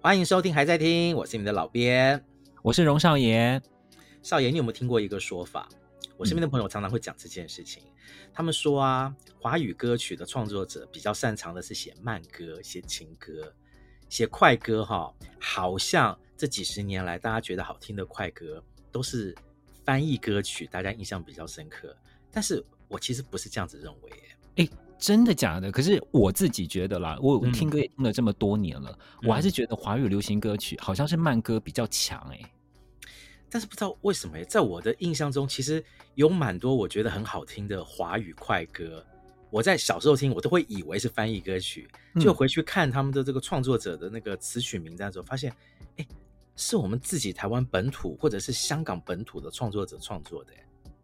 欢迎收听，还在听，我是你们的老编，我是荣少爷。少爷，你有没有听过一个说法？我身边的朋友常常会讲这件事情。嗯、他们说啊，华语歌曲的创作者比较擅长的是写慢歌、写情歌、写快歌。哈，好像这几十年来，大家觉得好听的快歌都是翻译歌曲，大家印象比较深刻。但是我其实不是这样子认为。哎，真的假的？可是我自己觉得啦，我听歌也听了这么多年了，嗯、我还是觉得华语流行歌曲好像是慢歌比较强。哎。但是不知道为什么，在我的印象中，其实有蛮多我觉得很好听的华语快歌。我在小时候听，我都会以为是翻译歌曲，就回去看他们的这个创作者的那个词曲名单的时候，发现，哎，是我们自己台湾本土或者是香港本土的创作者创作的。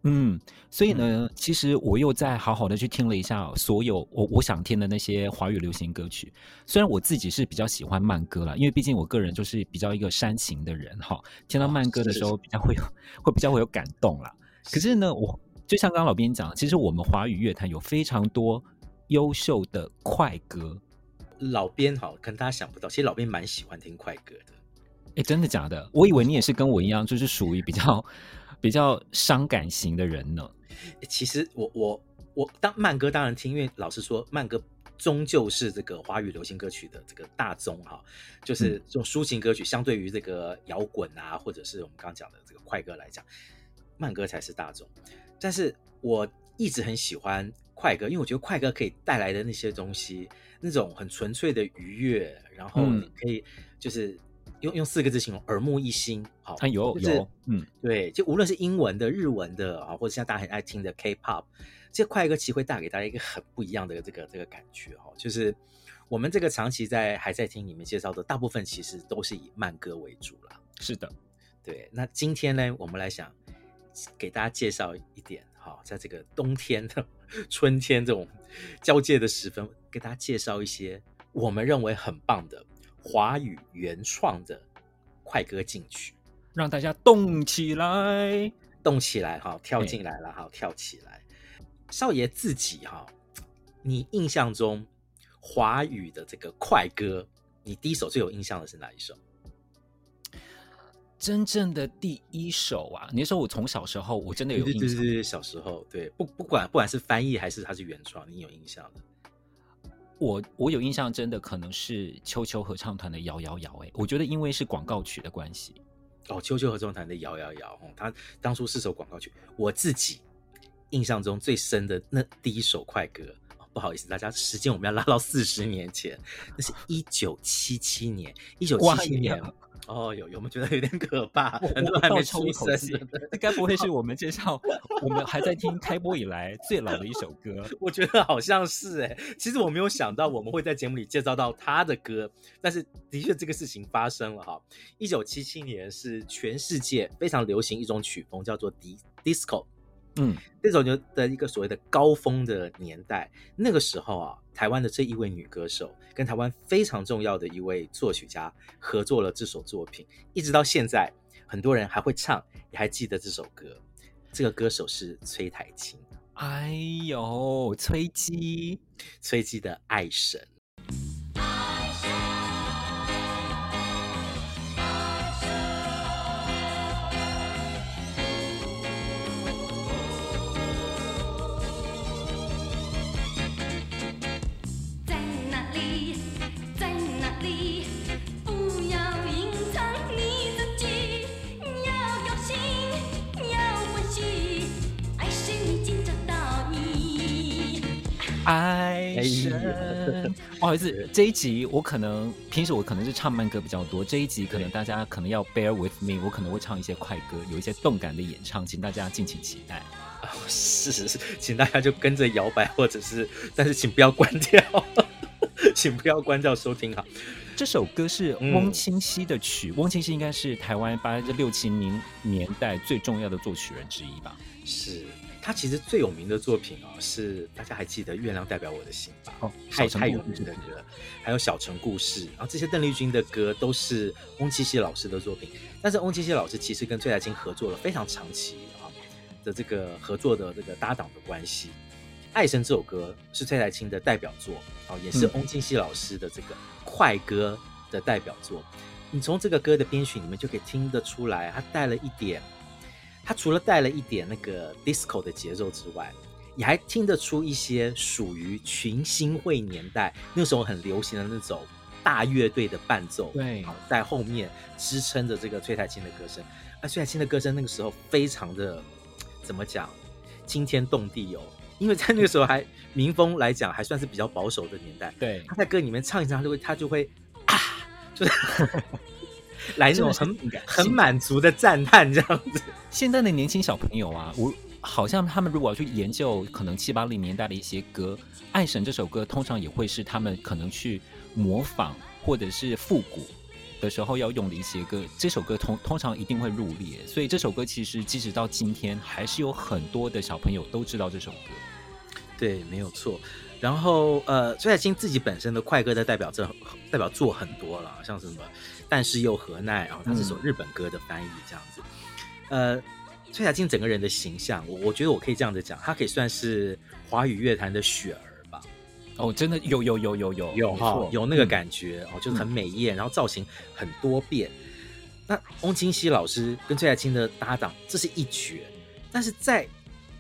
嗯，所以呢，嗯、其实我又再好好的去听了一下所有我我想听的那些华语流行歌曲。虽然我自己是比较喜欢慢歌啦，因为毕竟我个人就是比较一个煽情的人哈，听到慢歌的时候比较会有、哦、会比较会有感动啦。可是呢，我就像刚刚老编讲，其实我们华语乐坛有非常多优秀的快歌。老编哈，可能大家想不到，其实老编蛮喜欢听快歌的。哎，真的假的？我以为你也是跟我一样，就是属于比较。比较伤感型的人呢？其实我我我当慢歌当然听，因为老实说，慢歌终究是这个华语流行歌曲的这个大宗哈，就是这种抒情歌曲，相对于这个摇滚啊，或者是我们刚刚讲的这个快歌来讲，慢歌才是大众。但是我一直很喜欢快歌，因为我觉得快歌可以带来的那些东西，那种很纯粹的愉悦，然后你可以就是。用用四个字形容，耳目一新。好，它有有，嗯，对，就无论是英文的、日文的啊，或者像大家很爱听的 K-pop，这些快歌其实会带给大家一个很不一样的这个这个感觉哈。就是我们这个长期在还在听你们介绍的，大部分其实都是以慢歌为主了。是的，对。那今天呢，我们来想给大家介绍一点哈，在这个冬天的春天这种交界的时分，给大家介绍一些我们认为很棒的。华语原创的快歌进曲，让大家动起来，动起来哈，跳进来了哈，跳起来。少爷自己哈，你印象中华语的这个快歌，你第一首最有印象的是哪一首？真正的第一首啊，你说我从小时候我真的有印象，对对对，小时候对，不不管不管是翻译还是它是原创，你有印象的。我我有印象，真的可能是秋秋合唱团的摇摇摇，哎，我觉得因为是广告曲的关系。哦，秋秋合唱团的摇摇摇，哦，他当初是首广告曲。我自己印象中最深的那第一首快歌，不好意思，大家时间我们要拉到四十年前，那是一九七七年，一九七七年。哦，有有没有觉得有点可怕？很多人还没出生，那该不会是我们介绍我们还在听开播以来最老的一首歌？我觉得好像是哎。其实我没有想到我们会在节目里介绍到他的歌，但是的确这个事情发生了哈。一九七七年是全世界非常流行一种曲风，叫做迪 disco。嗯，这种就的一个所谓的高峰的年代，那个时候啊，台湾的这一位女歌手跟台湾非常重要的一位作曲家合作了这首作品，一直到现在，很多人还会唱，也还记得这首歌。这个歌手是崔苔菁。哎呦，崔姬，崔姬的爱神。不好意思，这一集我可能平时我可能是唱慢歌比较多，这一集可能大家可能要 bear with me，我可能会唱一些快歌，有一些动感的演唱，请大家敬请期待。哦，是是是，请大家就跟着摇摆，或者是，但是请不要关掉，请不要关掉收听哈。这首歌是翁清溪的曲，嗯、翁清溪应该是台湾八六七零年代最重要的作曲人之一吧？是。他其实最有名的作品啊、哦，是大家还记得《月亮代表我的心》吧？哦，太太有名的歌，还有《小城故事》，然后这些邓丽君的歌都是翁七溪老师的作品。但是翁七溪老师其实跟崔台青合作了非常长期啊的这个合作的这个搭档的关系。爱神》这首歌是崔台青的代表作，啊，也是翁清溪老师的这个快歌的代表作。嗯、你从这个歌的编曲里面就可以听得出来，它带了一点，它除了带了一点那个 disco 的节奏之外，你还听得出一些属于群星会年代那时候很流行的那种大乐队的伴奏，对，在后面支撑着这个崔苔菁的歌声。而崔苔菁的歌声那个时候非常的怎么讲，惊天动地哦，因为在那个时候还民风来讲还算是比较保守的年代。对，他在歌里面唱一唱，他就会他就会啊，就是 来那种很很满足的赞叹这样子。现在的年轻小朋友啊，我。好像他们如果要去研究可能七八零年代的一些歌，《爱神》这首歌通常也会是他们可能去模仿或者是复古的时候要用的一些歌。这首歌通通常一定会入列，所以这首歌其实即使到今天，还是有很多的小朋友都知道这首歌。对，没有错。然后呃，崔海清自己本身的快歌的代表作代表作很多了，像什么《但是又何奈》然后，它是首日本歌的翻译这样子，嗯、呃。崔雅菁整个人的形象，我我觉得我可以这样子讲，她可以算是华语乐坛的雪儿吧。哦，真的有有有有有有哈，有那个感觉、嗯、哦，就是很美艳，然后造型很多变。那翁清溪老师跟崔雅菁的搭档，这是一绝。但是在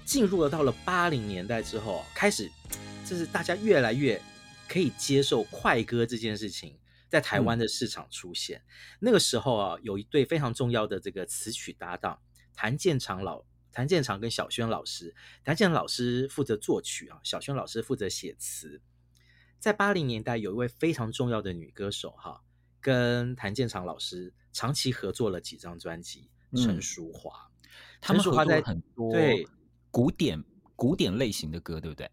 进入了到了八零年代之后，开始就是大家越来越可以接受快歌这件事情，在台湾的市场出现。嗯、那个时候啊，有一对非常重要的这个词曲搭档。谭健常老、谭健常跟小轩老师，谭健常老师负责作曲啊，小轩老师负责写词。在八零年代，有一位非常重要的女歌手哈，跟谭健常老师长期合作了几张专辑。陈淑华，陈淑樺在很多对古典古典类型的歌，对不对？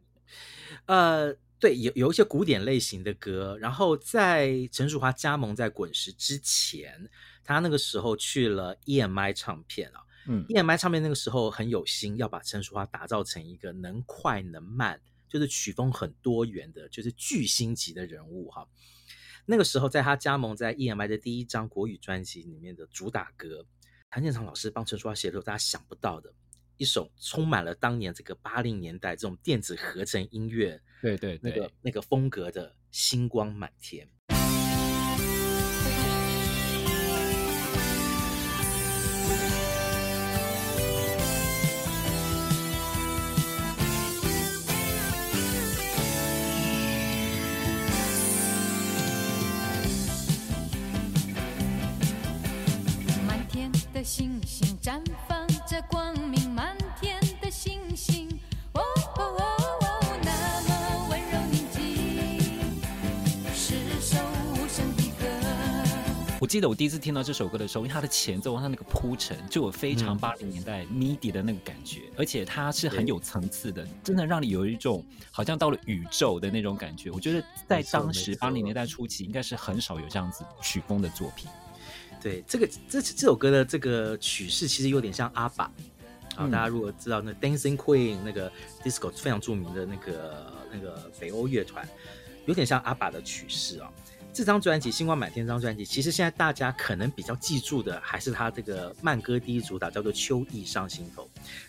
呃，对，有有一些古典类型的歌。然后在陈淑桦加盟在滚石之前，他那个时候去了 EMI 唱片啊。嗯，EMI 唱片那个时候很有心，要把陈淑桦打造成一个能快能慢，就是曲风很多元的，就是巨星级的人物哈。那个时候，在他加盟在 EMI 的第一张国语专辑里面的主打歌，谭健常老师帮陈淑桦写了大家想不到的一首，充满了当年这个八零年代这种电子合成音乐，对对对，那个那个风格的《星光满天天的》。星星绽放着光明，我记得我第一次听到这首歌的时候，因为它的前奏，它那个铺陈就有非常八零年代 MIDI 的那个感觉，嗯、而且它是很有层次的，真的让你有一种好像到了宇宙的那种感觉。我觉得在当时八零年代初期，应该是很少有这样子曲风的作品。对，这个这这首歌的这个曲式其实有点像阿爸啊，大家如果知道那 Dancing Queen 那个 disco 非常著名的那个那个北欧乐团，有点像阿爸的曲式啊。这张专辑《星光满天》这张专辑，其实现在大家可能比较记住的还是他这个慢歌第一主打叫做《秋意上心头》，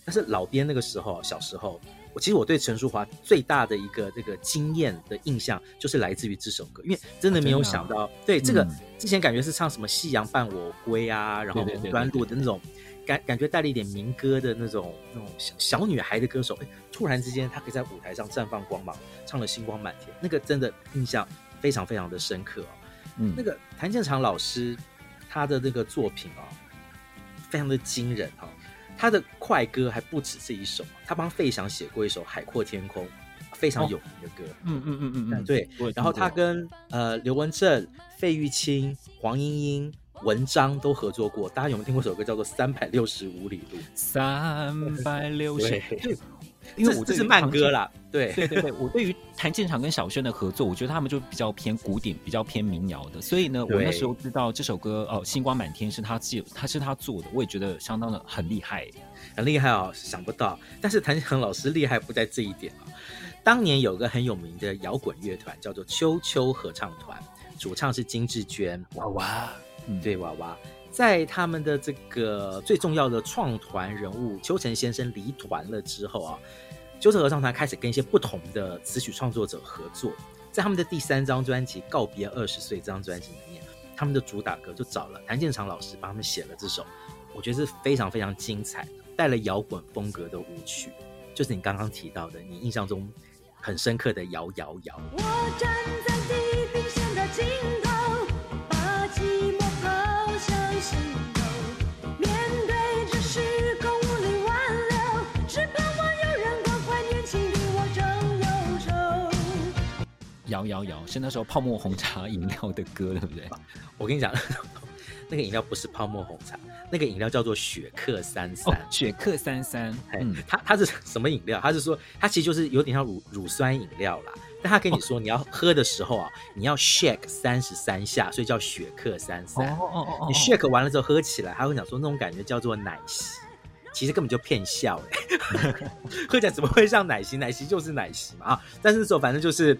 但是老编那个时候小时候。我其实我对陈淑华最大的一个这个经验的印象，就是来自于这首歌，因为真的没有想到，对这个之前感觉是唱什么《夕阳伴我归》啊，然后红端路的那种感感觉带了一点民歌的那种那种小小女孩的歌手，哎，突然之间她可以在舞台上绽放光芒，唱了《星光满天》，那个真的印象非常非常的深刻哦。嗯，那个谭健常老师他的那个作品啊，非常的惊人哈。他的快歌还不止这一首，他帮费翔写过一首《海阔天空》，非常有名的歌。嗯嗯嗯嗯嗯，对。然后他跟呃刘文正、费玉清、黄莺莺、文章都合作过。大家有没有听过一首歌叫做《三百六十五里路》？三百六十。对。因为我这是慢歌啦，对对对对，我对于谭健常跟小轩的合作，我觉得他们就比较偏古典，比较偏民谣的，所以呢，我那时候知道这首歌哦，《星光满天》是他记，他是他做的，我也觉得相当的很厉害，很厉害哦，想不到。但是谭健常老师厉害不在这一点啊，当年有个很有名的摇滚乐团叫做秋秋合唱团，主唱是金志娟，娃娃，嗯，对，娃娃。在他们的这个最重要的创团人物邱诚先生离团了之后啊，秋车合唱团开始跟一些不同的词曲创作者合作，在他们的第三张专辑《告别二十岁》这张专辑里面，他们的主打歌就找了谭健常老师帮他们写了这首，我觉得是非常非常精彩，带了摇滚风格的舞曲，就是你刚刚提到的，你印象中很深刻的摇摇摇。我站在地平线的尽摇摇摇是那时候泡沫红茶饮料的歌，对不对？我跟你讲，那个饮料不是泡沫红茶，那个饮料叫做雪克三三。哦，雪克三三，嗯，它它是什么饮料？它是说它其实就是有点像乳乳酸饮料啦。但他跟你说，你要喝的时候啊，你要 shake 三十三下，所以叫雪克三三。哦哦哦，你 shake 完了之后喝起来，他会讲说那种感觉叫做奶昔，其实根本就骗笑哎，喝起来怎么会像奶昔？奶昔就是奶昔嘛啊！但是那时候反正就是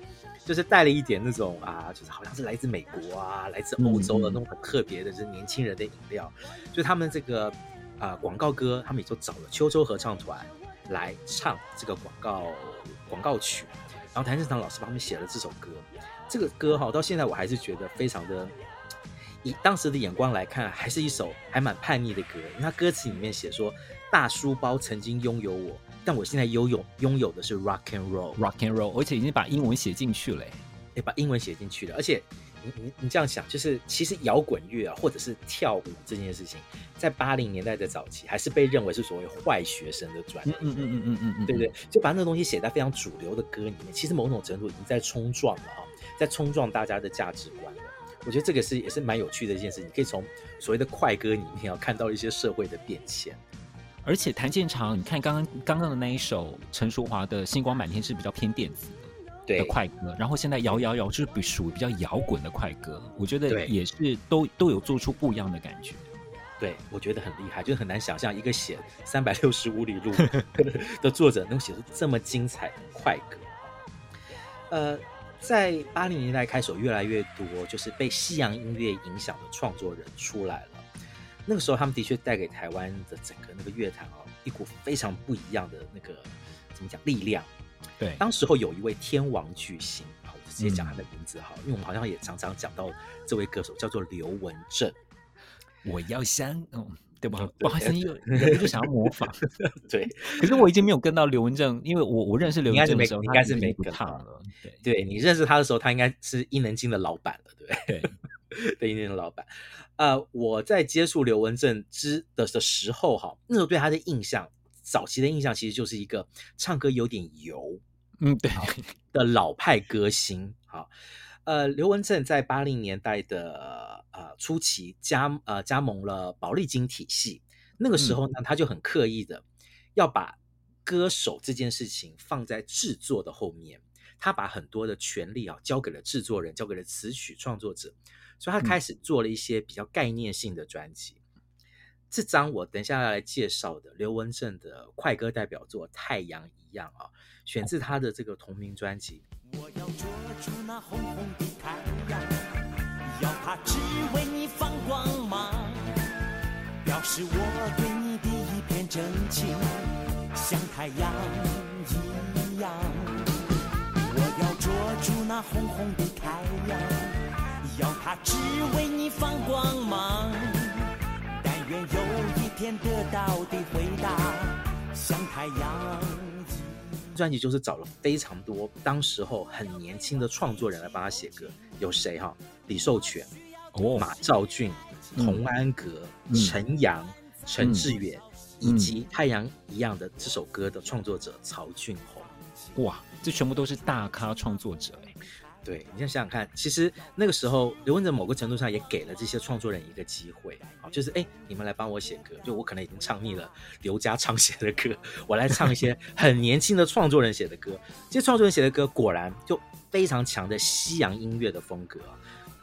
就是带了一点那种啊，就是好像是来自美国啊，来自欧洲的那种很特别的，就是年轻人的饮料。就他们这个啊广告歌，他们也就找了秋秋合唱团来唱这个广告广告曲。然后谭正堂老师帮他们写了这首歌，这个歌哈到现在我还是觉得非常的，以当时的眼光来看，还是一首还蛮叛逆的歌。因为他歌词里面写说，大书包曾经拥有我，但我现在拥有拥有的是 rock and roll，rock and roll，而且已经把英文写进去了，也把英文写进去了，而且。你你你这样想，就是其实摇滚乐啊，或者是跳舞这件事情，在八零年代的早期，还是被认为是所谓坏学生的专业，嗯嗯嗯嗯嗯嗯，对不对？就把那个东西写在非常主流的歌里面，其实某种程度已经在冲撞了哈，在冲撞大家的价值观了。我觉得这个是也是蛮有趣的一件事，你可以从所谓的快歌里面要看到一些社会的变迁。而且谭健常，你看刚刚刚刚的那一首陈淑华的《星光满天》是比较偏电子。的快歌，然后现在摇摇摇就是比属于比较摇滚的快歌，我觉得也是都都有做出不一样的感觉。对，我觉得很厉害，就是很难想象一个写三百六十五里路的 作者能写出这么精彩的快歌。呃，在八零年代开始，越来越多就是被西洋音乐影响的创作人出来了。那个时候，他们的确带给台湾的整个那个乐坛哦，一股非常不一样的那个怎么讲力量。对，当时候有一位天王巨星，好，我就直接讲他的名字哈，嗯、因为我们好像也常常讲到这位歌手叫做刘文正。我要想，嗯，对吧？不好意思，有人就想要模仿，对。可是我已经没有跟到刘文正，因为我我认识刘文正的时候，应该是没跟他了。对，对你认识他的时候，他应该是伊能静的老板了，对不对？对，对，伊能静的老板。呃，我在接触刘文正之的的时候，哈，那时候对他的印象，早期的印象其实就是一个唱歌有点油。嗯，对 的老派歌星，好，呃，刘文正在八零年代的呃初期加呃加盟了宝丽金体系，那个时候呢，嗯、他就很刻意的要把歌手这件事情放在制作的后面，他把很多的权利啊交给了制作人，交给了词曲创作者，所以他开始做了一些比较概念性的专辑。嗯、这张我等一下要来介绍的刘文正的快歌代表作《太阳一样》啊。选自他的这个同名专辑。我要捉住那红红的太阳，要它只为你放光芒，表示我对你的一片真情，像太阳一样。我要捉住那红红的太阳，要它只为你放光芒，但愿有一天得到的回答，像太阳。专辑就是找了非常多当时候很年轻的创作人来帮他写歌，有谁哈？李寿全、哦、马兆骏、童安格、嗯、陈阳、陈志远，嗯、以及《太阳一样》的这首歌的创作者曹俊宏。哇，这全部都是大咖创作者哎。对，你先想想看，其实那个时候刘文正某个程度上也给了这些创作人一个机会啊，就是哎，你们来帮我写歌，就我可能已经唱腻了刘家昌写的歌，我来唱一些很年轻的创作人写的歌。这些创作人写的歌果然就非常强的西洋音乐的风格，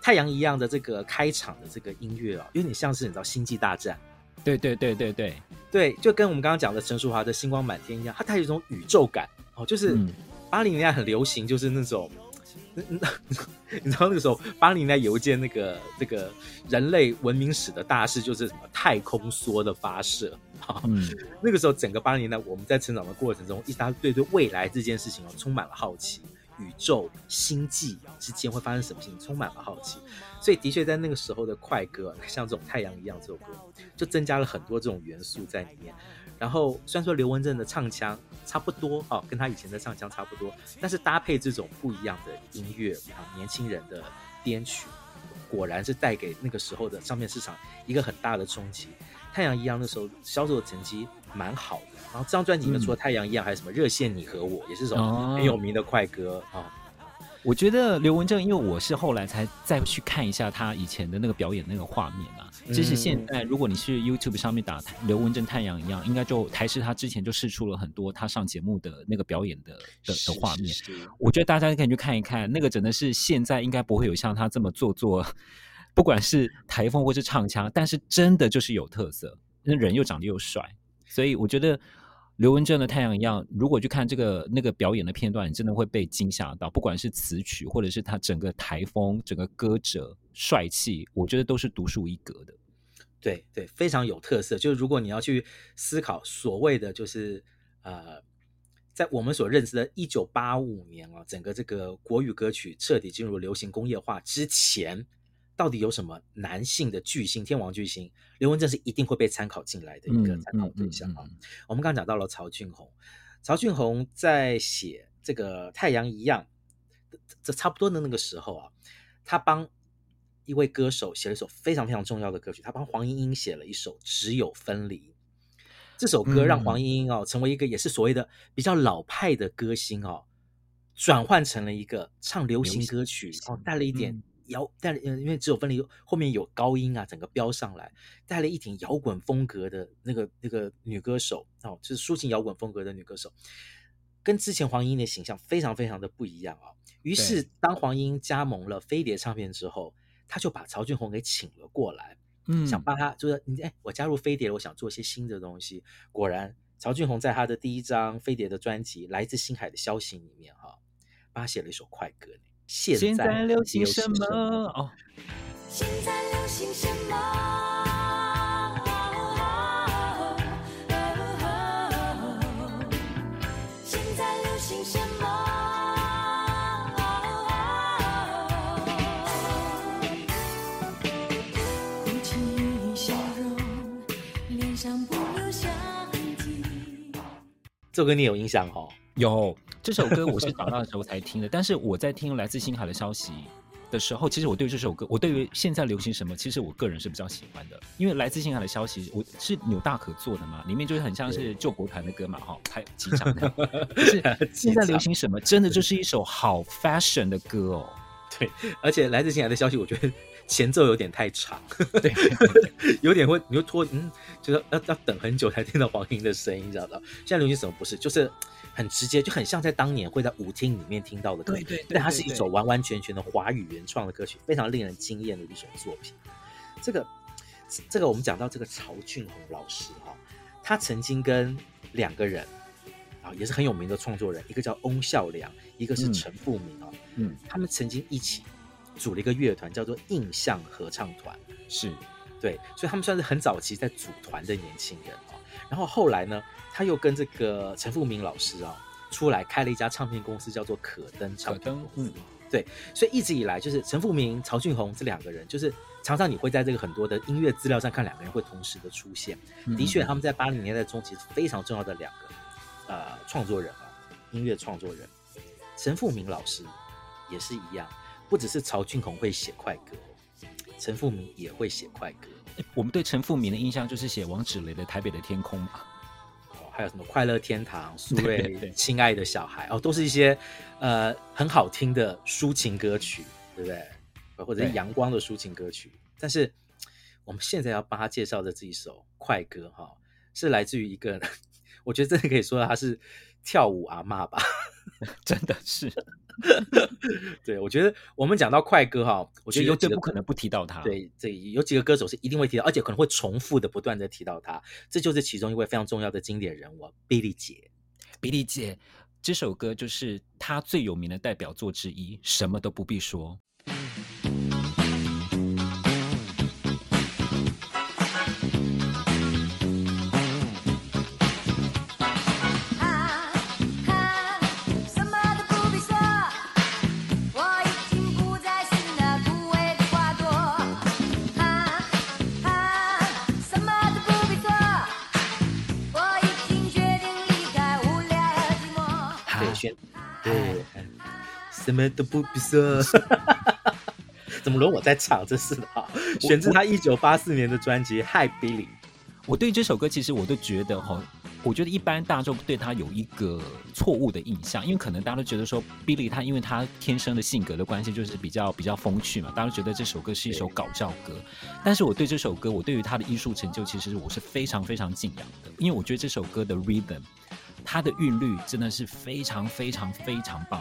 太阳一样的这个开场的这个音乐啊，有点像是你知道《星际大战》，对对对对对对，就跟我们刚刚讲的陈淑华的《星光满天》一样，它带有一种宇宙感哦，就是八零年代很流行，就是那种。你知道那个时候，八零年代有一件那个这个人类文明史的大事，就是什么太空梭的发射。哈，嗯，那个时候整个八零年代，我们在成长的过程中，一大对对未来这件事情哦充满了好奇，宇宙、星际之间会发生什么事情，充满了好奇。所以的确在那个时候的快歌，像这种太阳一样这首歌，就增加了很多这种元素在里面。然后虽然说刘文正的唱腔差不多哦，跟他以前的唱腔差不多，但是搭配这种不一样的音乐啊，年轻人的编曲，果然是带给那个时候的唱片市场一个很大的冲击。太阳一样那时候销售的成绩蛮好的，然后这张专辑里面除了太阳一样，还有什么热线你和我，也是首很有名的快歌啊。哦我觉得刘文正，因为我是后来才再去看一下他以前的那个表演那个画面嘛。其实现在如果你是 YouTube 上面打刘文正太阳一样，应该就台视他之前就试出了很多他上节目的那个表演的的的画面。我觉得大家可以去看一看，那个真的是现在应该不会有像他这么做作，不管是台风或是唱腔，但是真的就是有特色，那人又长得又帅，所以我觉得。刘文正的太阳一样，如果去看这个那个表演的片段，你真的会被惊吓到。不管是词曲，或者是他整个台风、整个歌者帅气，我觉得都是独树一格的。对对，非常有特色。就是如果你要去思考所谓的，就是呃，在我们所认识的1985年啊，整个这个国语歌曲彻底进入流行工业化之前。到底有什么男性的巨星、天王巨星？刘文正是一定会被参考进来的一个参考对象啊。嗯嗯嗯嗯、我们刚刚讲到了曹俊宏，曹俊宏在写这个《太阳一样》这差不多的那个时候啊，他帮一位歌手写了一首非常非常重要的歌曲，他帮黄莺莺写了一首《只有分离》。这首歌让黄莺莺哦成为一个也是所谓的比较老派的歌星哦，转换成了一个唱流行歌曲哦，带了一点。摇带了，因为只有分离后面有高音啊，整个飙上来，带了一挺摇滚风格的那个那个女歌手哦，就是抒情摇滚风格的女歌手，跟之前黄莺的形象非常非常的不一样啊。于是当黄莺加盟了飞碟唱片之后，他就把曹俊宏给请了过来，嗯，想帮他就是你哎，我加入飞碟了，我想做一些新的东西。果然，曹俊宏在他的第一张飞碟的专辑《来自星海的消息》里面哈，帮他写了一首快歌。现在流行什么？哦，现在流行什么？现在流行什么？哭泣笑容，脸上不留下痕迹。这首歌你有印象哦？有。这首歌我是长大的时候才听的，但是我在听来自星海的消息的时候，其实我对这首歌，我对于现在流行什么，其实我个人是比较喜欢的，因为来自星海的消息，我是纽大可做的嘛，里面就是很像是救国团的歌嘛，哈，拍机场的。可是 现在流行什么，真的就是一首好 fashion 的歌哦。对，而且来自星海的消息，我觉得前奏有点太长，对，有点会你会拖，嗯，就是要要等很久才听到黄莺的声音，你知道吗？现在流行什么不是，就是。很直接，就很像在当年会在舞厅里面听到的歌，对对，对，对，对，但它是一首完完全全的华语原创的歌曲，非常令人惊艳的一首作品。这个，这个我们讲到这个曹俊宏老师哈，他曾经跟两个人啊，也是很有名的创作人，一个叫翁孝良，一个是陈复明啊，嗯，他们曾经一起组了一个乐团，叫做印象合唱团，是对，所以他们算是很早期在组团的年轻人啊。然后后来呢，他又跟这个陈富明老师啊出来开了一家唱片公司，叫做可登唱片公司。嗯，对，所以一直以来就是陈富明、曹俊宏这两个人，就是常常你会在这个很多的音乐资料上看两个人会同时的出现。的确，他们在八零年代中其实非常重要的两个呃创作人啊，音乐创作人。陈富明老师也是一样，不只是曹俊宏会写快歌，陈富明也会写快歌。我们对陈富明的印象就是写王芷蕾的《台北的天空》嘛，哦，还有什么《快乐天堂》、苏芮《亲爱的小孩》哦，都是一些呃很好听的抒情歌曲，对不对？或者是阳光的抒情歌曲。但是我们现在要帮他介绍的这一首快歌哈，是来自于一个，我觉得真的可以说他是跳舞阿嬷吧，真的是。对，我觉得我们讲到快歌哈，我觉得有几个不可能不提到他。对，这有几个歌手是一定会提到，而且可能会重复的不断的提到他。这就是其中一位非常重要的经典人物，比利姐。比利姐这首歌就是他最有名的代表作之一，什么都不必说。对，什么都不必说。怎么轮我在唱？这是的哈，选自他一九八四年的专辑《Hi Billy》。我对这首歌其实我都觉得哈，我觉得一般大众对他有一个错误的印象，因为可能大家都觉得说 Billy 他因为他天生的性格的关系，就是比较比较风趣嘛，大家都觉得这首歌是一首搞笑歌。但是我对这首歌，我对于他的艺术成就，其实我是非常非常敬仰的，因为我觉得这首歌的 rhythm，它的韵律真的是非常非常非常棒。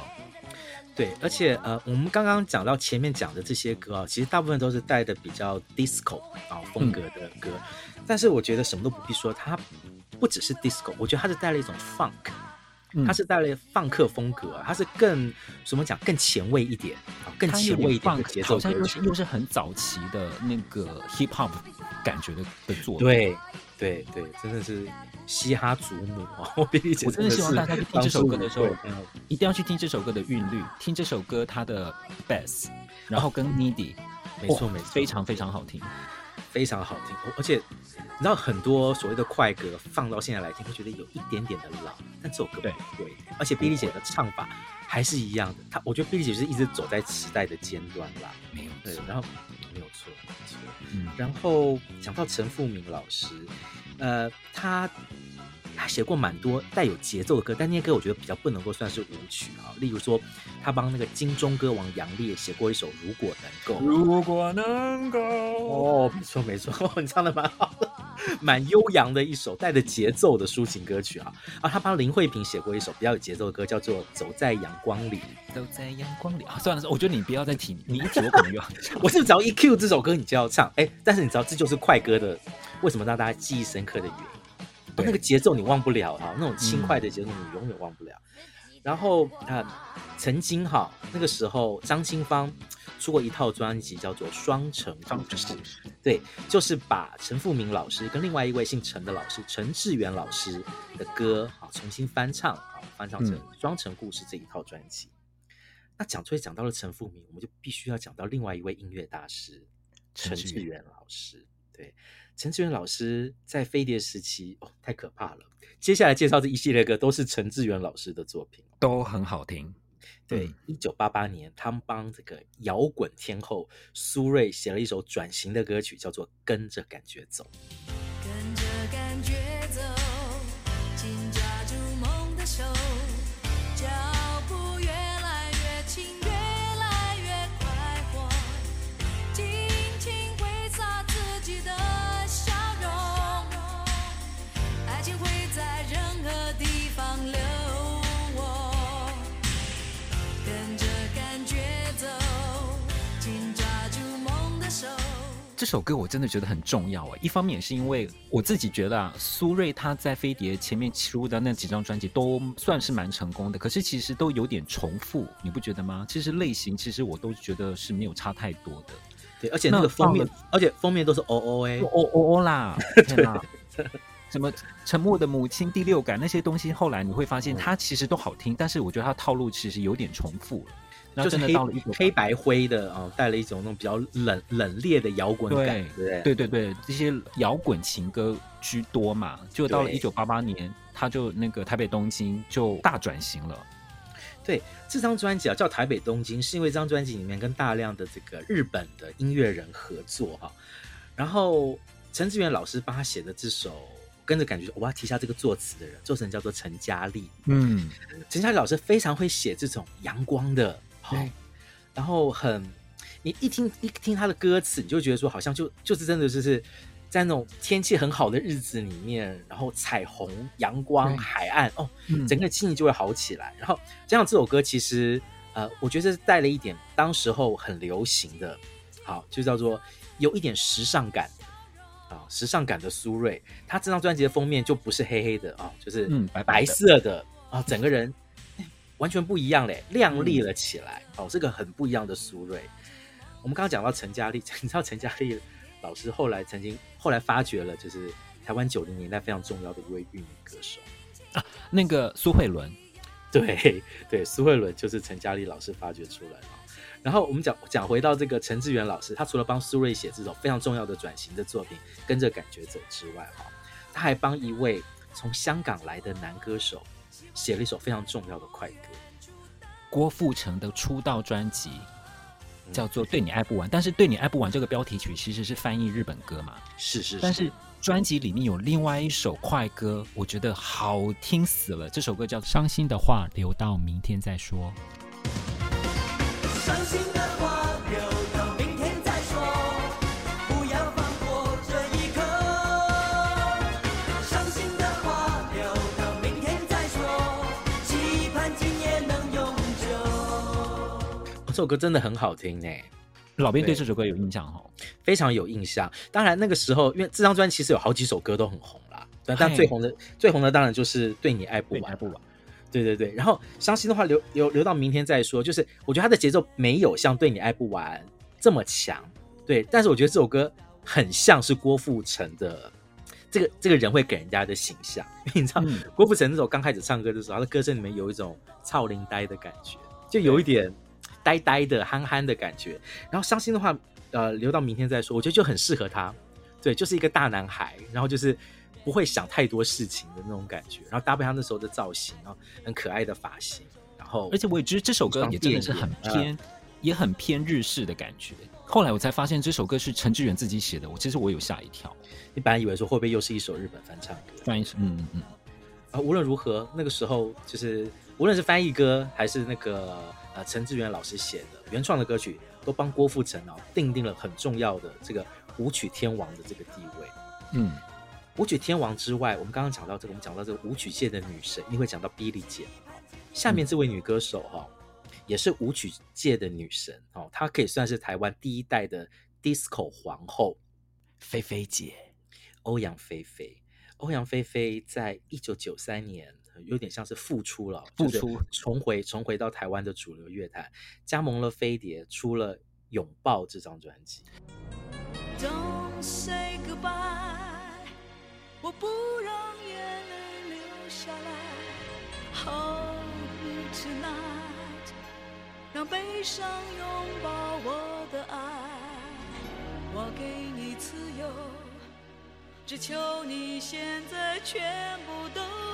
对，而且呃，我们刚刚讲到前面讲的这些歌啊，其实大部分都是带的比较 disco 啊风格的歌，嗯，但是我觉得什么都不必说，它不只是 disco，我觉得它是带了一种 funk，它是带了放克风格，它是更怎么讲更前卫一点啊，更前卫一点的节奏，好像又是又是很早期的那个 hip hop 感觉的的作品，对对对，真的是。嘻哈祖母啊！我我真的希望大家去听这首歌的时候，一定要去听这首歌的韵律，听这首歌它的 bass，然后跟 MIDI，没错没错，非常非常好听，非常好听。而且你知道很多所谓的快歌放到现在来听，会觉得有一点点的老，但这首歌不会。而且 Billy 姐的唱法还是一样的，她我觉得 Billy 姐是一直走在时代的尖端啦，没有对，然后没有错没错，嗯，然后讲到陈富明老师。呃，他他写过蛮多带有节奏的歌，但那些歌我觉得比较不能够算是舞曲啊。例如说，他帮那个金钟歌王杨烈写过一首《如果能够》。如果能够。哦，没错没错，你唱的蛮好的，蛮悠扬的一首带着节奏的抒情歌曲啊。啊，他帮林慧萍写过一首比较有节奏的歌，叫做《走在阳光里》。走在阳光里啊，算了，我觉得你不要再提，你一提我可能又要唱。我是只要一 Q 这首歌，你就要唱。哎，但是你知道这就是快歌的。为什么让大家记忆深刻的原因？那个节奏你忘不了啊，那种轻快的节奏你永远忘不了。嗯、然后啊、呃，曾经哈那个时候张清芳出过一套专辑，叫做《双城故事》，对，就是把陈富明老师跟另外一位姓陈的老师陈志远老师的歌啊重新翻唱啊，翻唱成《双城故事》这一套专辑。嗯、那讲出来讲到了陈富明，我们就必须要讲到另外一位音乐大师陈志远老师，对。陈志远老师在飞碟时期哦，太可怕了。接下来介绍这一系列歌都是陈志远老师的作品，都很好听。对，一九八八年，他们帮这个摇滚天后苏芮写了一首转型的歌曲，叫做《跟着感觉走》。跟着这首歌我真的觉得很重要啊！一方面也是因为我自己觉得啊，苏芮她在飞碟前面出的那几张专辑都算是蛮成功的，可是其实都有点重复，你不觉得吗？其实类型其实我都觉得是没有差太多的。对，而且那个封面，而且封面都是哦哦哎，哦哦哦啦，天哪！什么沉默的母亲、第六感那些东西，后来你会发现它其实都好听，但是我觉得它套路其实有点重复了。就是黑黑白灰的啊，带了一种那种比较冷冷冽的摇滚感，对对对对，这些摇滚情歌居多嘛。就到了一九八八年，他就那个台北东京就大转型了。对，这张专辑啊叫台北东京，是因为这张专辑里面跟大量的这个日本的音乐人合作哈。然后陈志远老师帮他写的这首，跟着感觉我要提一下这个作词的人，作词人叫做陈嘉丽。嗯，陈嘉丽老师非常会写这种阳光的。好，然后很，你一听一听他的歌词，你就觉得说，好像就就是真的就是在那种天气很好的日子里面，然后彩虹、阳光、海岸，哦，整个心情就会好起来。然后加上这首歌，其实呃，我觉得是带了一点当时候很流行的，好，就叫做有一点时尚感啊，时尚感的苏芮，他这张专辑的封面就不是黑黑的啊，就是白白色的啊，整个人。完全不一样嘞，亮丽了起来、嗯、哦，这个很不一样的苏芮。我们刚刚讲到陈嘉丽，你知道陈嘉丽老师后来曾经后来发掘了，就是台湾九零年代非常重要的一位玉女歌手啊，那个苏慧伦。对对，苏慧伦就是陈嘉丽老师发掘出来的。然后我们讲讲回到这个陈志远老师，他除了帮苏芮写这种非常重要的转型的作品，跟着感觉走之外，哈，他还帮一位从香港来的男歌手。写了一首非常重要的快歌，郭富城的出道专辑，叫做《对你爱不完》，但是《对你爱不完》这个标题曲其实是翻译日本歌嘛？是是是。但是专辑里面有另外一首快歌，我觉得好听死了。这首歌叫《伤心的话留到明天再说》。伤心的话这首歌真的很好听呢。老编对这首歌有印象哈？非常有印象。当然那个时候，因为这张专辑其实有好几首歌都很红啦，但最红的最红的当然就是《对你爱不完》。爱不完。对对对，然后伤心的话留留留到明天再说。就是我觉得他的节奏没有像对你爱不完这么强，对，但是我觉得这首歌很像是郭富城的这个这个人会给人家的形象，因为你知道、嗯、郭富城那时候刚开始唱歌的时候，他的歌声里面有一种超龄呆的感觉，就有一点呆呆的憨憨的感觉。然后伤心的话，呃，留到明天再说，我觉得就很适合他，对，就是一个大男孩，然后就是。不会想太多事情的那种感觉，然后搭配他那时候的造型，然后很可爱的发型，然后而且我也觉得这首歌也真的是很偏，也很偏日式的感觉。后来我才发现这首歌是陈志远自己写的，我其实我有吓一跳。你本来以为说会不会又是一首日本翻唱歌？翻译嗯嗯嗯。啊，无论如何，那个时候就是无论是翻译歌还是那个呃陈志远老师写的原创的歌曲，都帮郭富城啊奠定了很重要的这个舞曲天王的这个地位。嗯。舞曲天王之外，我们刚刚讲到这个，我们讲到这个舞曲界的女神，你会讲到 Billie 姐。下面这位女歌手哈，也是舞曲界的女神哦，她可以算是台湾第一代的 Disco 皇后，菲菲姐，欧阳菲菲。欧阳菲菲在一九九三年有点像是复出了，复出。重回重回到台湾的主流乐坛，加盟了飞碟，出了《拥抱》这张专辑。Don't say goodbye 我不让眼泪流下来，Hold me tonight，让悲伤拥抱我的爱，我给你自由，只求你现在全部都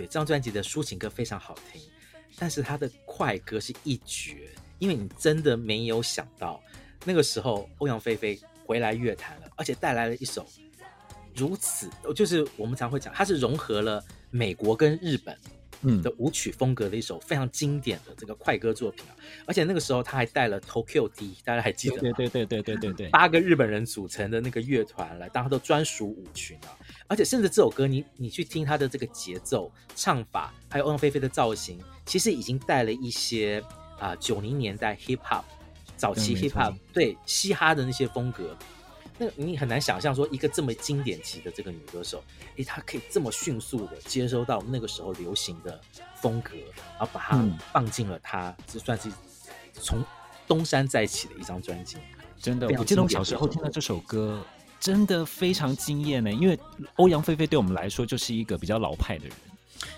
对，这张专辑的抒情歌非常好听，但是他的快歌是一绝，因为你真的没有想到那个时候欧阳菲菲回来乐坛了，而且带来了一首如此，就是我们常会讲，它是融合了美国跟日本。嗯的舞曲风格的一首非常经典的这个快歌作品啊，而且那个时候他还带了 Tokyo D，大家还记得吗？对对对对对对对，八个日本人组成的那个乐团来当他的专属舞群啊，而且甚至这首歌你你去听它的这个节奏、唱法，还有欧阳菲菲的造型，其实已经带了一些啊九零年代 hip hop 早期 hip hop 对嘻哈的那些风格。那你很难想象说一个这么经典级的这个女歌手，诶，她可以这么迅速的接收到那个时候流行的风格，然后把它放进了她，这算是从东山再起的一张专辑。真的，我记得我小时候听到这首歌，真的非常惊艳呢。因为欧阳菲菲对我们来说就是一个比较老派的人。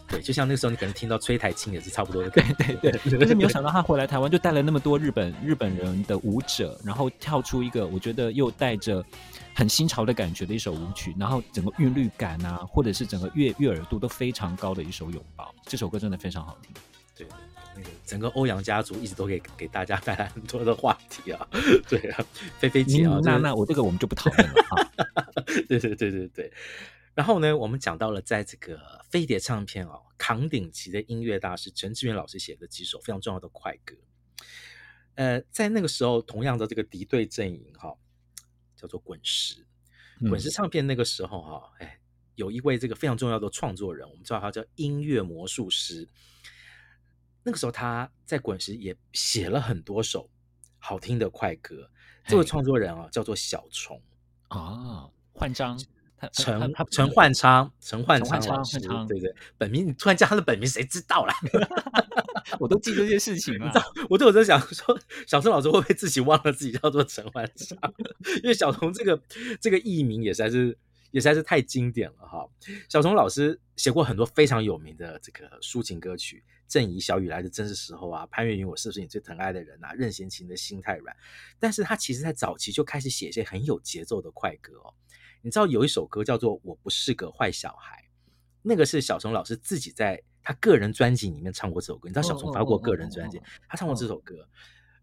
对，就像那个时候你可能听到崔苔菁也是差不多的。对对对，但 是没有想到他回来台湾就带了那么多日本日本人的舞者，然后跳出一个我觉得又带着很新潮的感觉的一首舞曲，然后整个韵律感啊，或者是整个悦悦耳度都非常高的一首拥抱。这首歌真的非常好听。对，那个整个欧阳家族一直都给给大家带来很多的话题啊。对啊，菲菲姐啊，那那我这个我们就不讨论了啊。对对对对对。然后呢，我们讲到了在这个飞碟唱片哦，扛鼎级的音乐大师陈志远老师写的几首非常重要的快歌。呃，在那个时候，同样的这个敌对阵营哈、哦，叫做滚石。滚石唱片那个时候哈、哦，哎，有一位这个非常重要的创作人，我们知道他叫音乐魔术师。那个时候他在滚石也写了很多首好听的快歌。这位创作人啊，叫做小虫啊，焕章。陈陈焕昌，陈焕昌老师，对对，本名你突然叫他的本名，谁知道啦？我都记这些事情了。我都有在想说，小松老师会不会自己忘了自己叫做陈焕昌？因为小松这个这个艺名也实在是也实在是太经典了哈。小虫老师写过很多非常有名的这个抒情歌曲，《正怡小雨来的正是时候》啊，《潘越云我是不是你最疼爱的人》啊，《任贤齐的心太软》。但是他其实在早期就开始写一些很有节奏的快歌哦。你知道有一首歌叫做《我不是个坏小孩》，那个是小虫老师自己在他个人专辑里面唱过这首歌。你知道小虫发过个人专辑，他唱过这首歌。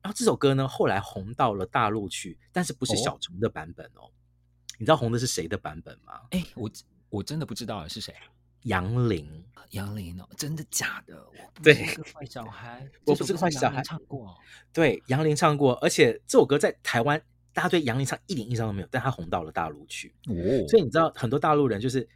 然后这首歌呢，后来红到了大陆去，但是不是小虫的版本哦？你知道红的是谁的版本吗？哎，我我真的不知道是谁。杨林，杨林哦，真的假的？我不是，个坏小孩，我不是个坏小孩。唱过，对，杨林唱过，而且这首歌在台湾。大家对杨林唱一点印象都没有，但他红到了大陆去，哦、所以你知道很多大陆人就是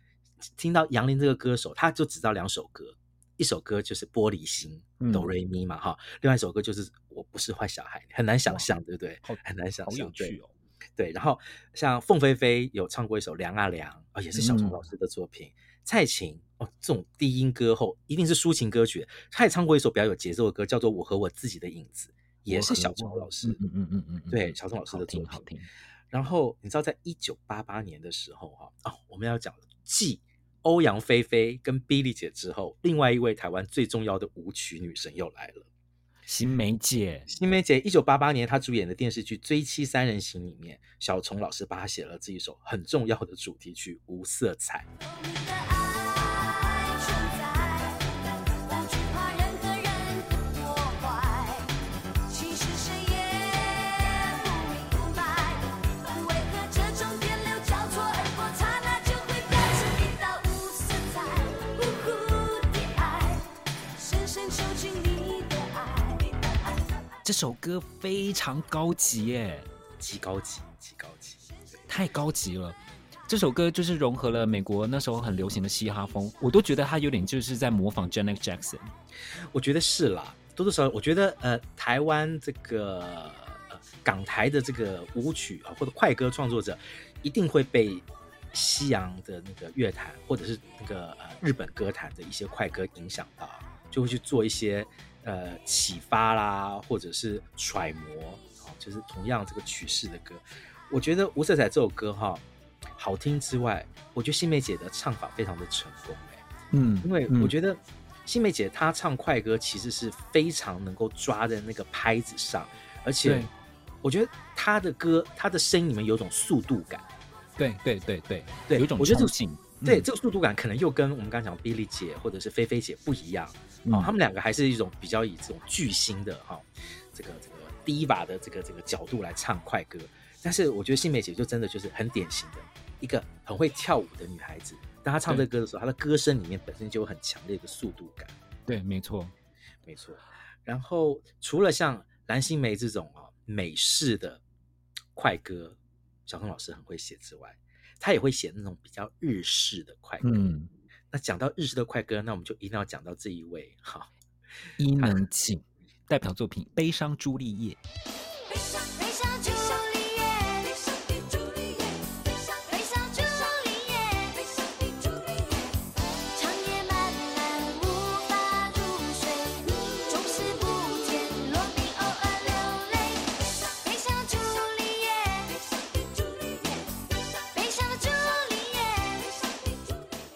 听到杨林这个歌手，他就只知道两首歌，一首歌就是《玻璃心》哆瑞咪嘛哈，另外一首歌就是《我不是坏小孩》，很难想象，对不对？很难想象，对哦。对，然后像凤飞飞有唱过一首《凉啊凉》，啊，也是小松老师的作品。嗯、蔡琴哦，这种低音歌后一定是抒情歌曲，她也唱过一首比较有节奏的歌，叫做《我和我自己的影子》。也是小松老师，嗯嗯嗯嗯，对，小松老师的作品。好听。然后你知道，在一九八八年的时候，哈哦，我们要讲继欧阳菲菲跟 Billy 姐之后，另外一位台湾最重要的舞曲女神又来了，新梅姐。新梅姐，一九八八年她主演的电视剧《追妻三人行》里面，小虫老师帮她写了这一首很重要的主题曲《无色彩》。这首歌非常高级耶，极高级，极高级，太高级了。这首歌就是融合了美国那时候很流行的嘻哈风，我都觉得它有点就是在模仿 Janet Jackson。我觉得是啦，多多少少，我觉得呃，台湾这个呃港台的这个舞曲啊，或者快歌创作者，一定会被西洋的那个乐坛或者是那个呃日本歌坛的一些快歌影响到，就会去做一些。呃，启发啦，或者是揣摩，就是同样这个曲式的歌，我觉得《无色彩》这首歌哈，好听之外，我觉得新梅姐的唱法非常的成功，嗯，因为我觉得新梅姐她唱快歌其实是非常能够抓在那个拍子上，而且我觉得她的歌，她的声音里面有种速度感，对对对对对，有一种我觉得这个性。对，这个速度感可能又跟我们刚刚讲 Billy 姐或者是菲菲姐不一样，嗯、哦，他们两个还是一种比较以这种巨星的哈、哦，这个这个 diva 的这个这个角度来唱快歌，但是我觉得新梅姐就真的就是很典型的一个很会跳舞的女孩子，当她唱这个歌的时候，她的歌声里面本身就有很强烈的速度感。对，没错，没错。然后除了像蓝心湄这种啊美式的快歌，小松老师很会写之外。他也会写那种比较日式的快歌。嗯，那讲到日式的快歌，那我们就一定要讲到这一位哈，伊能静代表作品《悲伤朱丽叶》。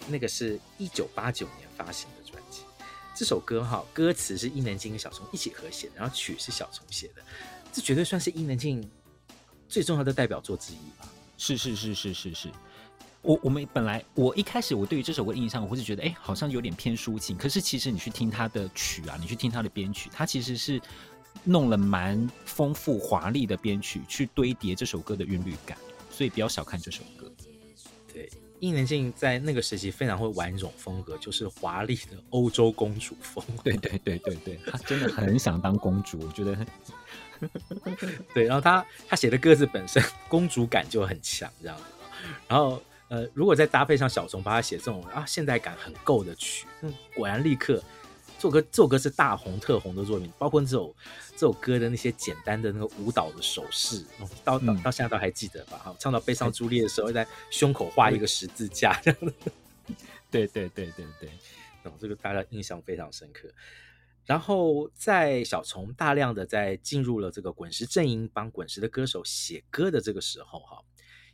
那个是一九八九年发行的专辑，这首歌哈，歌词是伊能静跟小虫一起合写的，然后曲是小虫写的，这绝对算是伊能静最重要的代表作之一吧？是是是是是是，我我们本来我一开始我对于这首歌的印象，我会是觉得哎，好像有点偏抒情，可是其实你去听他的曲啊，你去听他的编曲，他其实是弄了蛮丰富华丽的编曲去堆叠这首歌的韵律感，所以不要小看这首歌。伊能静在那个时期非常会玩一种风格，就是华丽的欧洲公主风。对对对对对，她真的很想当公主，我觉得。对，然后她她写的歌词本身公主感就很强，这样子。然后呃，如果再搭配上小松帮她写这种啊现代感很够的曲，嗯，果然立刻这首歌这首歌是大红特红的作品，包括这首这首歌的那些简单的那个舞蹈的手势，到到到现在都还记得吧？哈，唱到悲伤朱丽叶的时候，在胸口画一个十字架，这样的。对对对对对，哦，这个大家印象非常深刻。然后在小虫大量的在进入了这个滚石阵营，帮滚石的歌手写歌的这个时候，哈，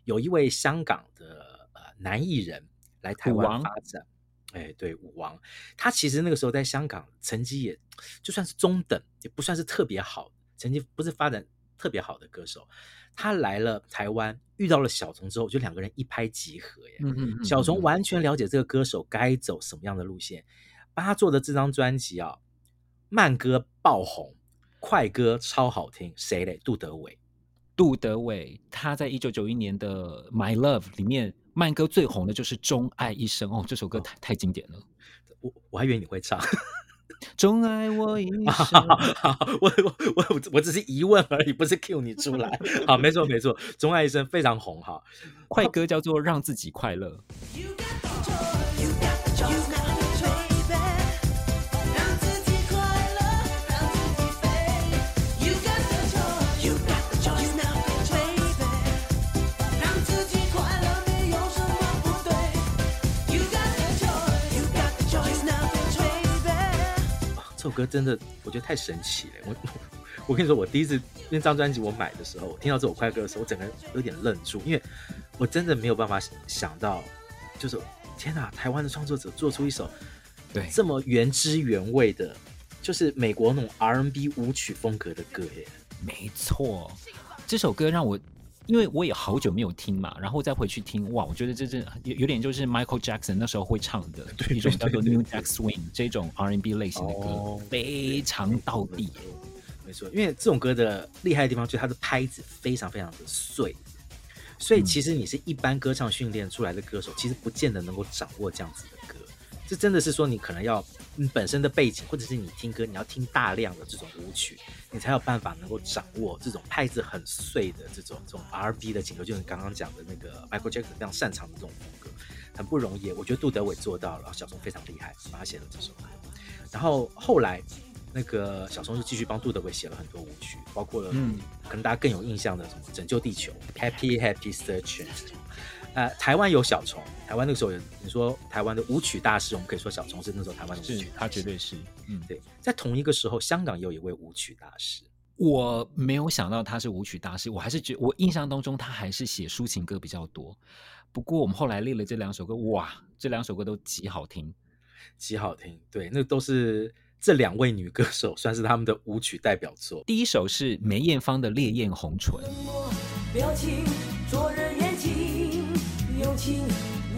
有一位香港的呃男艺人来台湾发展。哎，对，舞王，他其实那个时候在香港成绩也就算是中等，也不算是特别好，成绩不是发展特别好的歌手。他来了台湾，遇到了小虫之后，就两个人一拍即合耶。嗯嗯嗯。小虫完全了解这个歌手该走什么样的路线，帮他做的这张专辑啊。慢歌爆红，快歌超好听。谁嘞？杜德伟。杜德伟，他在一九九一年的《My Love》里面，慢歌最红的就是《钟爱一生》哦，这首歌太、哦、太经典了。我我还以为你会唱《钟爱我一 生》啊。我我我我只是疑问而已，不是 cue 你出来。好，没错没错，《钟爱一生》非常红哈。快歌叫做《让自己快乐》。首歌真的，我觉得太神奇了。我我跟你说，我第一次那张专辑我买的时候，我听到这首快歌的时候，我整个人有点愣住，因为我真的没有办法想到，就是天哪，台湾的创作者做出一首对这么原汁原味的，就是美国那种 R&B 舞曲风格的歌耶。没错，这首歌让我。因为我也好久没有听嘛，然后再回去听，哇，我觉得这这有有点就是 Michael Jackson 那时候会唱的 一种叫做 New Jack Swing 这种 R&B 类型的歌，哦、非常到地。没错，因为这种歌的厉害的地方就是它的拍子非常非常的碎，所以其实你是一般歌唱训练出来的歌手，其实不见得能够掌握这样子的歌。这真的是说你可能要你本身的背景，或者是你听歌，你要听大量的这种舞曲，你才有办法能够掌握这种拍子很碎的这种这种 R&B 的情歌，就是你刚刚讲的那个 Michael Jackson 非常擅长的这种风格，很不容易。我觉得杜德伟做到了，小松非常厉害，帮他写了这首歌。然后后来那个小松就继续帮杜德伟写了很多舞曲，包括了可能大家更有印象的什么拯救地球、Happy Happy Searching。呃，台湾有小虫，台湾那个时候有你说台湾的舞曲大师，我们可以说小虫是那时候台湾的舞曲，他绝对是，嗯，对。在同一个时候，香港有一位舞曲大师，我没有想到他是舞曲大师，我还是觉我印象当中他还是写抒情歌比较多。不过我们后来列了这两首歌，哇，这两首歌都极好听，极好听。对，那都是这两位女歌手算是他们的舞曲代表作。第一首是梅艳芳的《烈焰红唇》。有情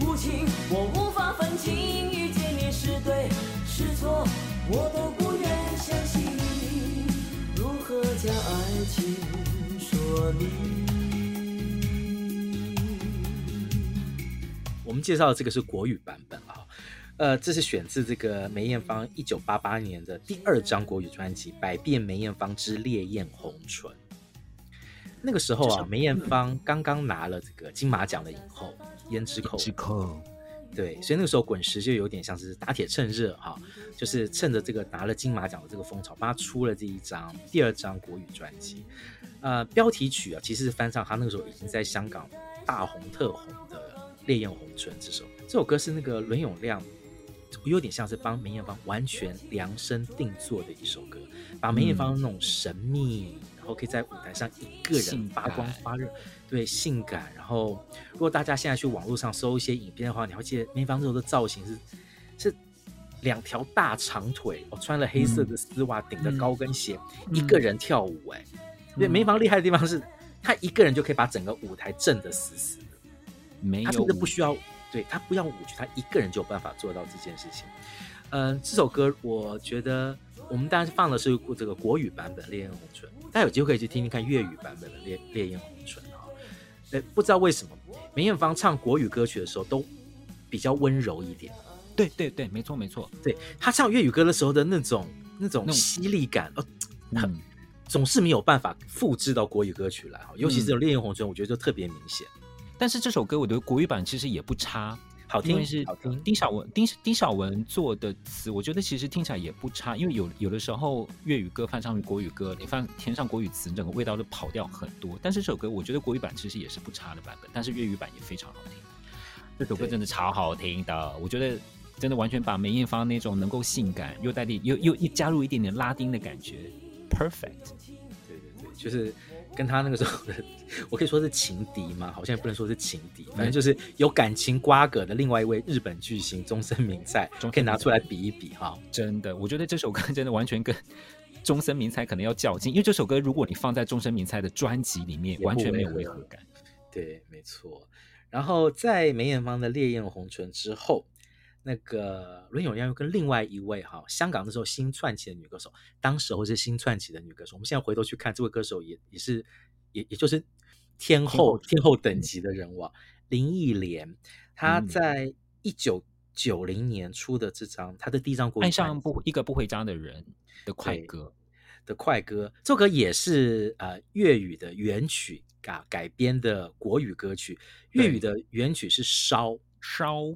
无情，我无法分清，遇见你是对是错，我都不愿相信。如何将爱情说明？我们介绍的这个是国语版本啊，呃，这是选自这个梅艳芳一九八八年的第二张国语专辑《百变梅艳芳之烈焰红唇》。那个时候啊，梅艳芳刚刚拿了这个金马奖的影后。胭脂扣，胭脂扣，对，所以那个时候滚石就有点像是打铁趁热哈，就是趁着这个拿了金马奖的这个风潮，帮他出了这一张第二张国语专辑。呃，标题曲啊，其实是翻唱他那个时候已经在香港大红特红的《烈焰红唇》这首。这首歌是那个伦永亮，有点像是帮梅艳芳完全量身定做的一首歌，把梅艳芳那种神秘。后可以在舞台上一个人发光发热，对，性感。然后，如果大家现在去网络上搜一些影片的话，你会记得梅芳那时候的造型是是两条大长腿，哦，穿了黑色的丝袜，顶着高跟鞋，嗯、一个人跳舞。哎、嗯，对，梅芳厉害的地方是，她一个人就可以把整个舞台震得死死的，没有，她真的不需要，对，她不要舞曲，她一个人就有办法做到这件事情。嗯、呃，这首歌我觉得我们当然放的是这个国语版本《烈焰红唇》。大家有机会可以去听听看粤语版本的《烈烈焰红唇》哈，呃，不知道为什么梅艳芳唱国语歌曲的时候都比较温柔一点。对对对，没错没错。对，她唱粤语歌的时候的那种那种犀利感，呃，很总是没有办法复制到国语歌曲来哈。尤其是《烈焰红唇》，我觉得就特别明显。但是这首歌我觉得国语版其实也不差，好听是好听。丁晓文丁丁晓文做的词，我觉得其实听起来也不差。因为有有的时候粤语歌翻唱国语歌，你翻填上国语词，整个味道就跑掉很多。但是这首歌我觉得国语版其实也是不差的版本，但是粤语版也非常好听。这首歌真的超好听的，我觉得真的完全把梅艳芳那种能够性感又带点又又又加入一点点拉丁的感觉，perfect。对对对，就是跟他那个时候的，我可以说是情敌嘛，好像也不能说是情敌，反正就是有感情瓜葛的另外一位日本巨星中森明菜，可以拿出来比一比哈。真的，我觉得这首歌真的完全跟中森明菜可能要较劲，因为这首歌如果你放在中森明菜的专辑里面，完全没有违和感。对，没错。然后在梅艳芳的《烈焰红唇》之后，那个伦永亮又跟另外一位哈香港那时候新窜起的女歌手，当时候是新窜起的女歌手，我们现在回头去看这位歌手也也是也也就是天后天后等级的。人物啊，林忆莲，她在一九九零年出的这张她的第一张国语，爱上不一个不回家的人的快歌的快歌，这首歌也是呃粤语的原曲。改改编的国语歌曲，粤语的原曲是烧。烧，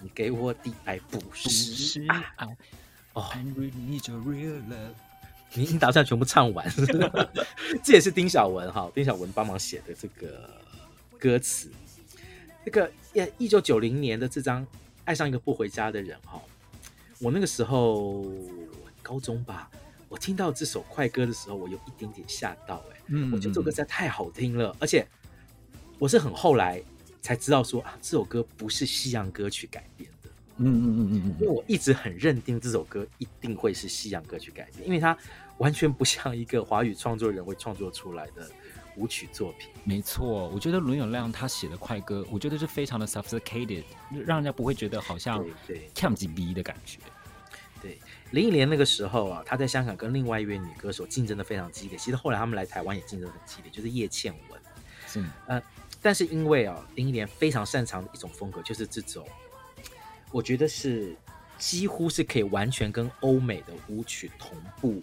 你给我的爱不是爱。哦，你已经打算全部唱完，这也是丁晓文哈，丁晓文帮忙写的这个歌词。这个一九九零年的这张《爱上一个不回家的人》哈，我那个时候高中吧，我听到这首快歌的时候，我有一点点吓到哎、欸，嗯，我觉得这首歌实在太好听了，而且我是很后来。才知道说啊，这首歌不是西洋歌曲改编的。嗯嗯嗯嗯嗯，因为我一直很认定这首歌一定会是西洋歌曲改编，因为它完全不像一个华语创作人会创作出来的舞曲作品。没错，我觉得伦永亮他写的快歌，我觉得是非常的 sophisticated，让人家不会觉得好像对 cam 几 B 的感觉。对，林忆莲那个时候啊，她在香港跟另外一位女歌手竞争的非常激烈。其实后来他们来台湾也竞争很激烈，就是叶倩文。是，呃。但是因为啊，林忆莲非常擅长的一种风格，就是这种，我觉得是几乎是可以完全跟欧美的舞曲同步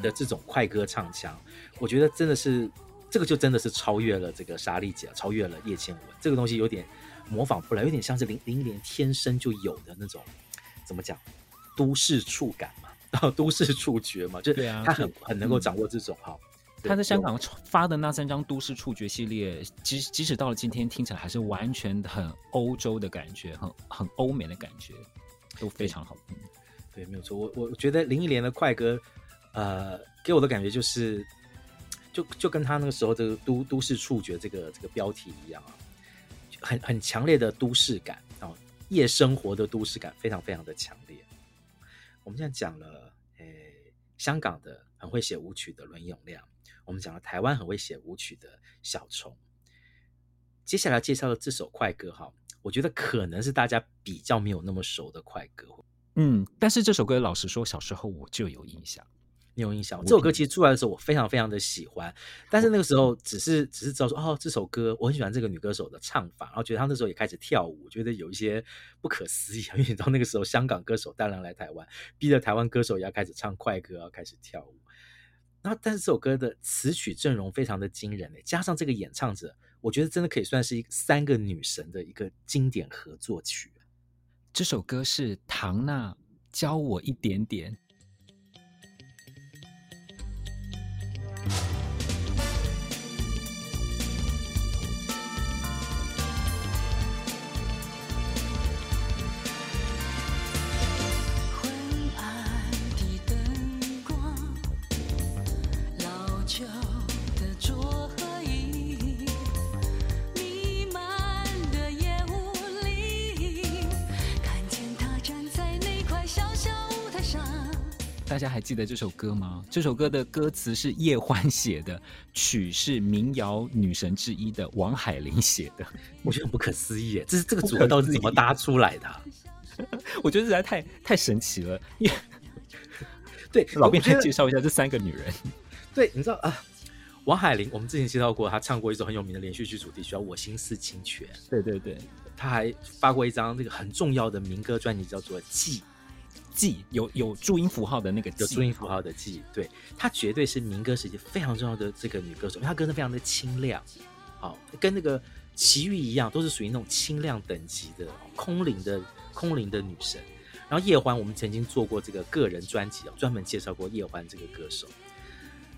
的这种快歌唱腔。嗯、我觉得真的是这个就真的是超越了这个莎莉姐，超越了叶倩文。这个东西有点模仿不来，有点像是林林忆莲天生就有的那种，怎么讲，都市触感嘛，然 后都市触觉嘛，就是他很很能够掌握这种哈。嗯他在香港发的那三张都市触觉系列，即即使到了今天，听起来还是完全很欧洲的感觉，很很欧美的感觉，都非常好听。对，没有错。我我觉得林忆莲的快歌，呃，给我的感觉就是，就就跟他那个时候这个都都市触觉这个这个标题一样啊，很很强烈的都市感啊，夜生活的都市感非常非常的强烈。我们现在讲了，诶，香港的很会写舞曲的伦永亮。我们讲了台湾很会写舞曲的小虫，接下来介绍的这首快歌哈，我觉得可能是大家比较没有那么熟的快歌。嗯，但是这首歌老实说，小时候我就有印象，你有印象？这首歌其实出来的时候，我非常非常的喜欢，但是那个时候只是只是知道说，哦，这首歌我很喜欢这个女歌手的唱法，然后觉得她那时候也开始跳舞，觉得有一些不可思议，因为你知道那个时候香港歌手大量来台湾，逼着台湾歌手也要开始唱快歌，要开始跳舞。那，但是这首歌的词曲阵容非常的惊人，加上这个演唱者，我觉得真的可以算是一三个女神的一个经典合作曲。这首歌是唐娜教我一点点。大家还记得这首歌吗？这首歌的歌词是叶欢写的，曲是民谣女神之一的王海玲写的。我觉得很不可思议，这是这个组合到底是怎么搭出来的啊？我觉得实在太太神奇了。对，老编来介绍一下这三个女人。对，你知道啊，王海玲，我们之前介绍过，她唱过一首很有名的连续剧主题曲叫《我心似清泉》。对对对，她还发过一张这个很重要的民歌专辑，叫做《记》。记有有注音符号的那个，有注音符号的记，对，她绝对是民歌时期非常重要的这个女歌手，因为她歌声非常的清亮，好，跟那个齐豫一样，都是属于那种清亮等级的空灵的空灵的女神。然后叶欢，我们曾经做过这个个人专辑，专门介绍过叶欢这个歌手。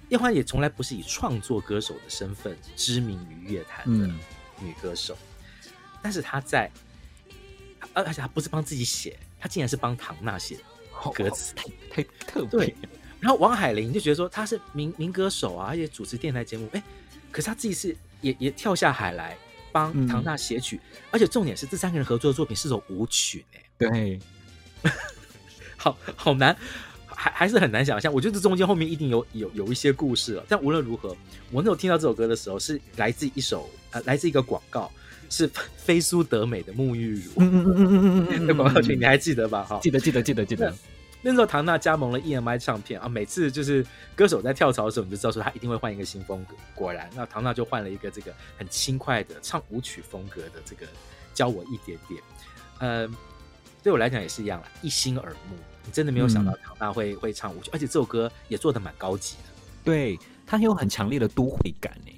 叶欢也从来不是以创作歌手的身份知名于乐坛的女歌手，嗯、但是她在，而而且她不是帮自己写。他竟然是帮唐娜写歌词，太太特别。对，然后王海玲就觉得说他是民民歌手啊，而且主持电台节目，哎，可是他自己是也也跳下海来帮唐娜写曲，嗯、而且重点是这三个人合作的作品是首舞曲呢。对，好好难，还还是很难想象。我觉得这中间后面一定有有有一些故事了。但无论如何，我那时候听到这首歌的时候，是来自一首呃，来自一个广告。是飞 苏德美的沐浴乳，嗯嗯嗯嗯嗯嗯，那广告曲你还记得吧？哈，记得记得记得记得。那时候唐娜加盟了 EMI 唱片啊，每次就是歌手在跳槽的时候，你就知道说他一定会换一个新风格。果然，那唐娜就换了一个这个很轻快的唱舞曲风格的这个教我一点点。呃，对我来讲也是一样啦，一心耳目。你真的没有想到唐娜会、嗯、会唱舞曲，而且这首歌也做的蛮高级的。对，它有很强烈的都会感诶。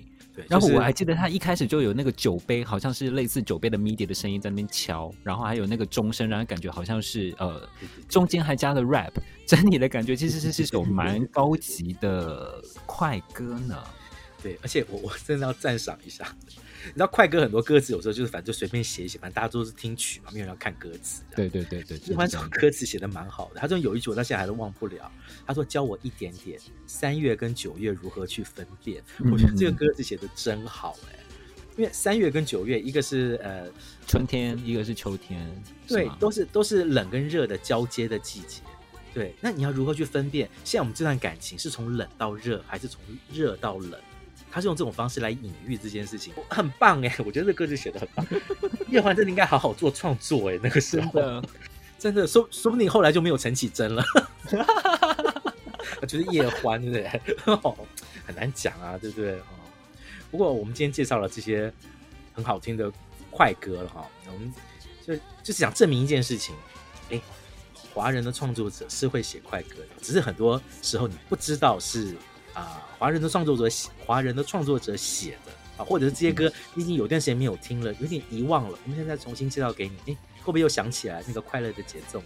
然后我还记得他一开始就有那个酒杯，好像是类似酒杯的 MIDI 的声音在那边敲，然后还有那个钟声，然后感觉好像是呃，中间还加了 rap，整体的感觉其实是是首蛮高级的快歌呢。对，而且我我真的要赞赏一下。你知道快歌很多歌词有时候就是反正就随便写一写，反正大家都是听曲嘛，没有人要看歌词。对对对对，叶欢这首歌词写的蛮好的。他说有一句我到现在还是忘不了。他说教我一点点三月跟九月如何去分辨。嗯、我觉得这个歌词写的真好哎，因为三月跟九月一个是呃春天，一个是秋天，对，都是都是冷跟热的交接的季节。对，那你要如何去分辨？现在我们这段感情是从冷到热，还是从热到冷？他是用这种方式来隐喻这件事情，很棒哎！我觉得这歌词写的很棒。叶欢真的应该好好做创作哎，那个时候真的，真的说说不定后来就没有陈绮贞了。我觉得叶欢对不对？很难讲啊，对不对？不过我们今天介绍了这些很好听的快歌了哈，我们就就是想证明一件事情，哎，华人的创作者是会写快歌的，只是很多时候你不知道是。啊，华人的创作者写，华人的创作者写的啊，或者是这些歌，已经有段时间没有听了，有点遗忘了。我们现在重新介绍给你，哎，会不会又想起来那个快乐的节奏？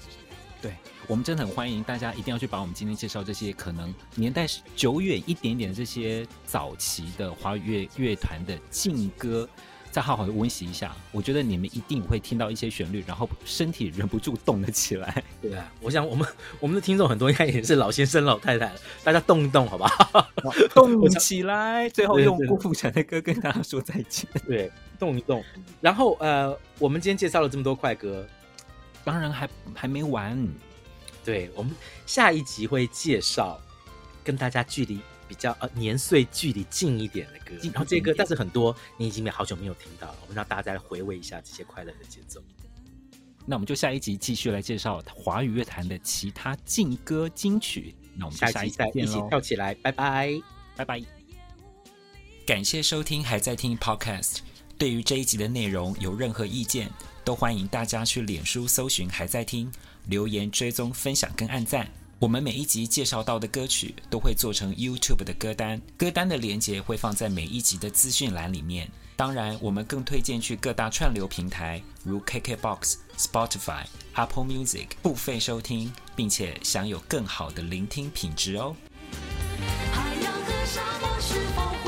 对，我们真的很欢迎大家一定要去把我们今天介绍这些可能年代久远一点点的这些早期的华语乐乐团的劲歌。再好好的温习一下，我觉得你们一定会听到一些旋律，然后身体忍不住动了起来。对啊，我想我们我们的听众很多应该也是老先生老太太了，大家动一动好不好？动起来，最后用郭富城的歌跟大家说再见。对，动一动。然后呃，我们今天介绍了这么多快歌，当然还还没完。对，我们下一集会介绍跟大家距离。比较呃年岁距离近一点的歌，然后这些歌，但是很多你已经没好久没有听到了，我们让大家再来回味一下这些快乐的节奏。那我们就下一集继续来介绍华语乐坛的其他劲歌金曲。那我们下一集再一起跳起来，拜拜拜拜！感谢收听还在听 Podcast。对于这一集的内容有任何意见，都欢迎大家去脸书搜寻还在听，留言追踪分享跟按赞。我们每一集介绍到的歌曲都会做成 youtube 的歌单歌单的连接会放在每一集的资讯栏里面。当然我们更推荐去各大串流平台如 kk box spotify apple music 付费收听并且享有更好的聆听品质哦。海洋和沙漠是否